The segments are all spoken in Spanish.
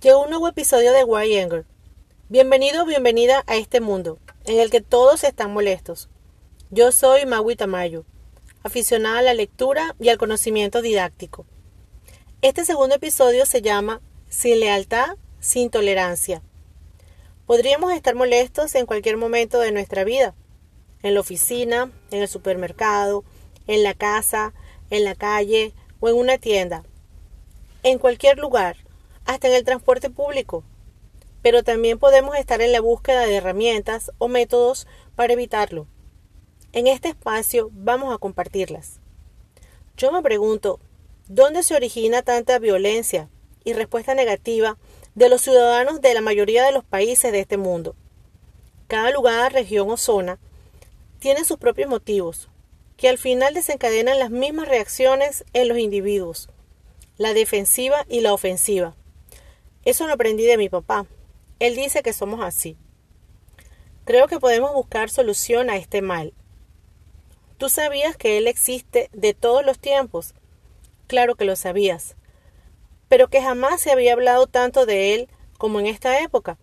llegó un nuevo episodio de Why Anger. Bienvenido o bienvenida a este mundo, en el que todos están molestos. Yo soy Maui Tamayo, aficionada a la lectura y al conocimiento didáctico. Este segundo episodio se llama Sin lealtad, sin tolerancia. Podríamos estar molestos en cualquier momento de nuestra vida, en la oficina, en el supermercado, en la casa, en la calle o en una tienda, en cualquier lugar hasta en el transporte público. Pero también podemos estar en la búsqueda de herramientas o métodos para evitarlo. En este espacio vamos a compartirlas. Yo me pregunto, ¿dónde se origina tanta violencia y respuesta negativa de los ciudadanos de la mayoría de los países de este mundo? Cada lugar, región o zona tiene sus propios motivos, que al final desencadenan las mismas reacciones en los individuos, la defensiva y la ofensiva. Eso lo aprendí de mi papá. Él dice que somos así. Creo que podemos buscar solución a este mal. ¿Tú sabías que Él existe de todos los tiempos? Claro que lo sabías. Pero que jamás se había hablado tanto de Él como en esta época.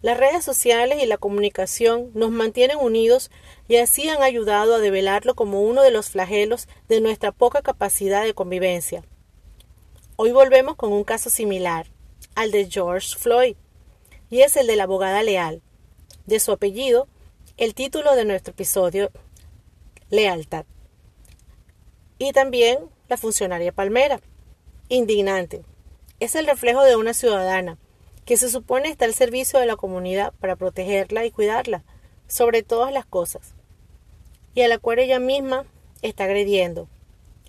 Las redes sociales y la comunicación nos mantienen unidos y así han ayudado a develarlo como uno de los flagelos de nuestra poca capacidad de convivencia. Hoy volvemos con un caso similar al de George Floyd, y es el de la abogada leal. De su apellido, el título de nuestro episodio, Lealtad. Y también la funcionaria Palmera, indignante. Es el reflejo de una ciudadana que se supone está al servicio de la comunidad para protegerla y cuidarla, sobre todas las cosas, y a la cual ella misma está agrediendo.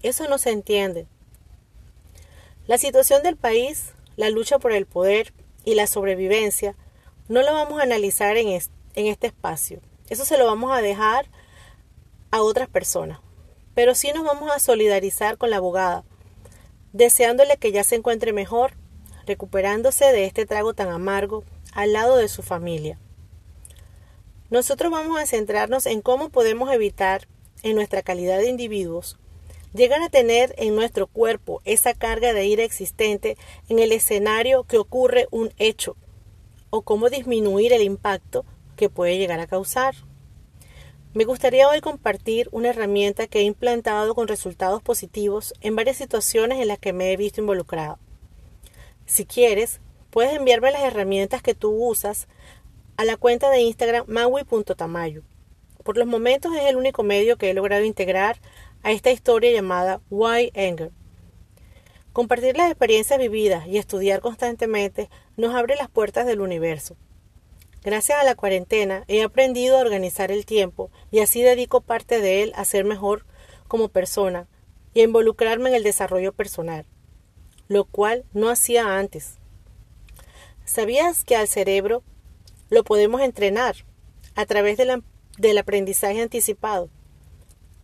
Eso no se entiende. La situación del país la lucha por el poder y la sobrevivencia, no lo vamos a analizar en, en este espacio. Eso se lo vamos a dejar a otras personas. Pero sí nos vamos a solidarizar con la abogada, deseándole que ya se encuentre mejor, recuperándose de este trago tan amargo al lado de su familia. Nosotros vamos a centrarnos en cómo podemos evitar, en nuestra calidad de individuos, llegar a tener en nuestro cuerpo esa carga de ira existente en el escenario que ocurre un hecho o cómo disminuir el impacto que puede llegar a causar. Me gustaría hoy compartir una herramienta que he implantado con resultados positivos en varias situaciones en las que me he visto involucrado. Si quieres, puedes enviarme las herramientas que tú usas a la cuenta de Instagram maui.tamayo. Por los momentos es el único medio que he logrado integrar a esta historia llamada Why Anger. Compartir las experiencias vividas y estudiar constantemente nos abre las puertas del universo. Gracias a la cuarentena he aprendido a organizar el tiempo y así dedico parte de él a ser mejor como persona y a involucrarme en el desarrollo personal, lo cual no hacía antes. ¿Sabías que al cerebro lo podemos entrenar a través del aprendizaje anticipado?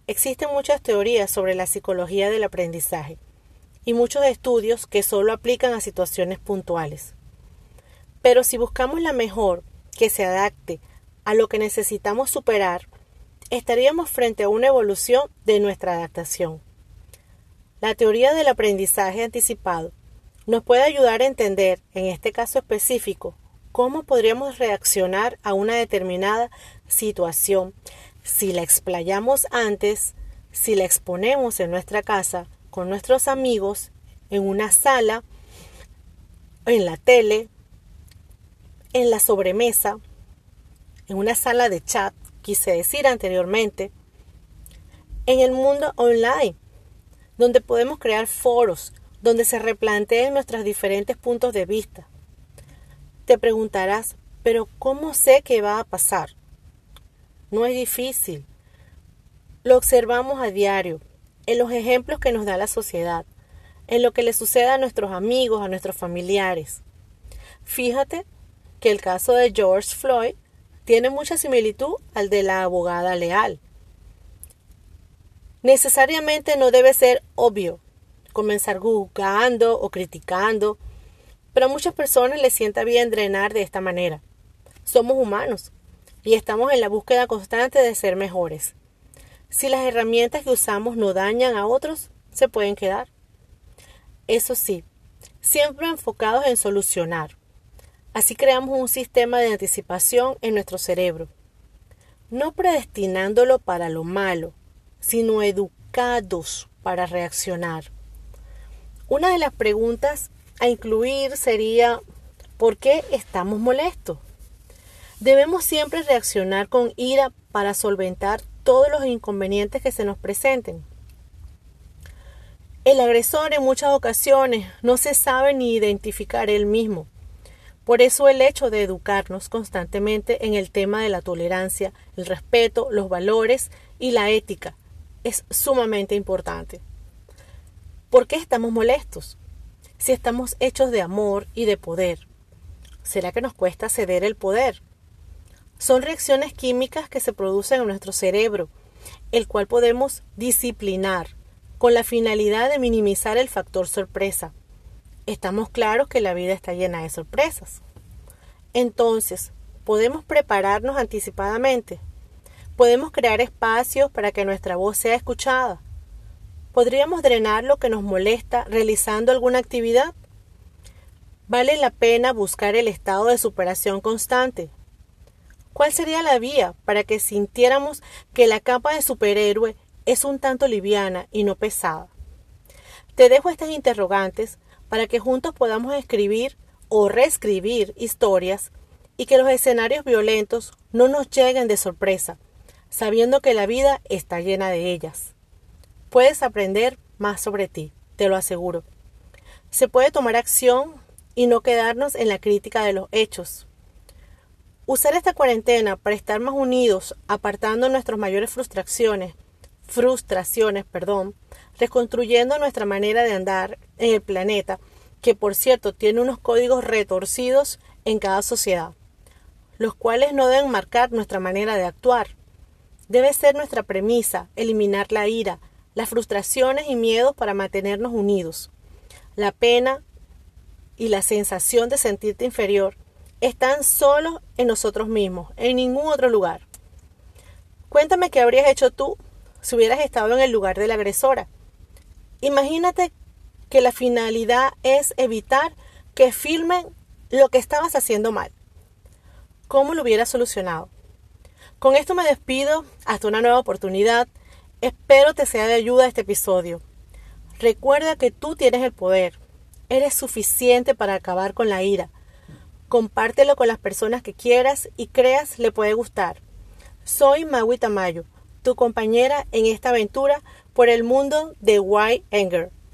Existen muchas teorías sobre la psicología del aprendizaje y muchos estudios que solo aplican a situaciones puntuales. Pero si buscamos la mejor que se adapte a lo que necesitamos superar, estaríamos frente a una evolución de nuestra adaptación. La teoría del aprendizaje anticipado nos puede ayudar a entender, en este caso específico, cómo podríamos reaccionar a una determinada situación si la explayamos antes, si la exponemos en nuestra casa con nuestros amigos, en una sala, en la tele, en la sobremesa, en una sala de chat, quise decir anteriormente, en el mundo online, donde podemos crear foros, donde se replanteen nuestros diferentes puntos de vista. Te preguntarás, pero ¿cómo sé qué va a pasar? No es difícil. Lo observamos a diario, en los ejemplos que nos da la sociedad, en lo que le sucede a nuestros amigos, a nuestros familiares. Fíjate que el caso de George Floyd tiene mucha similitud al de la abogada leal. Necesariamente no debe ser obvio comenzar juzgando o criticando, pero a muchas personas les sienta bien drenar de esta manera. Somos humanos y estamos en la búsqueda constante de ser mejores. Si las herramientas que usamos no dañan a otros, se pueden quedar. Eso sí, siempre enfocados en solucionar. Así creamos un sistema de anticipación en nuestro cerebro, no predestinándolo para lo malo, sino educados para reaccionar. Una de las preguntas a incluir sería ¿por qué estamos molestos? Debemos siempre reaccionar con ira para solventar todos los inconvenientes que se nos presenten. El agresor en muchas ocasiones no se sabe ni identificar él mismo. Por eso el hecho de educarnos constantemente en el tema de la tolerancia, el respeto, los valores y la ética es sumamente importante. ¿Por qué estamos molestos? Si estamos hechos de amor y de poder, ¿será que nos cuesta ceder el poder? Son reacciones químicas que se producen en nuestro cerebro, el cual podemos disciplinar con la finalidad de minimizar el factor sorpresa. Estamos claros que la vida está llena de sorpresas. Entonces, ¿podemos prepararnos anticipadamente? ¿Podemos crear espacios para que nuestra voz sea escuchada? ¿Podríamos drenar lo que nos molesta realizando alguna actividad? Vale la pena buscar el estado de superación constante. ¿Cuál sería la vía para que sintiéramos que la capa de superhéroe es un tanto liviana y no pesada. Te dejo estas interrogantes para que juntos podamos escribir o reescribir historias y que los escenarios violentos no nos lleguen de sorpresa, sabiendo que la vida está llena de ellas. Puedes aprender más sobre ti, te lo aseguro. Se puede tomar acción y no quedarnos en la crítica de los hechos. Usar esta cuarentena para estar más unidos, apartando nuestras mayores frustraciones, frustraciones, perdón, reconstruyendo nuestra manera de andar en el planeta, que por cierto tiene unos códigos retorcidos en cada sociedad, los cuales no deben marcar nuestra manera de actuar. Debe ser nuestra premisa eliminar la ira, las frustraciones y miedos para mantenernos unidos. La pena y la sensación de sentirte inferior están solo en nosotros mismos, en ningún otro lugar. Cuéntame qué habrías hecho tú si hubieras estado en el lugar de la agresora. Imagínate que la finalidad es evitar que filmen lo que estabas haciendo mal. ¿Cómo lo hubieras solucionado? Con esto me despido hasta una nueva oportunidad. Espero te sea de ayuda este episodio. Recuerda que tú tienes el poder. Eres suficiente para acabar con la ira. Compártelo con las personas que quieras y creas le puede gustar. Soy Magui Tamayo tu compañera en esta aventura por el mundo de Y Anger.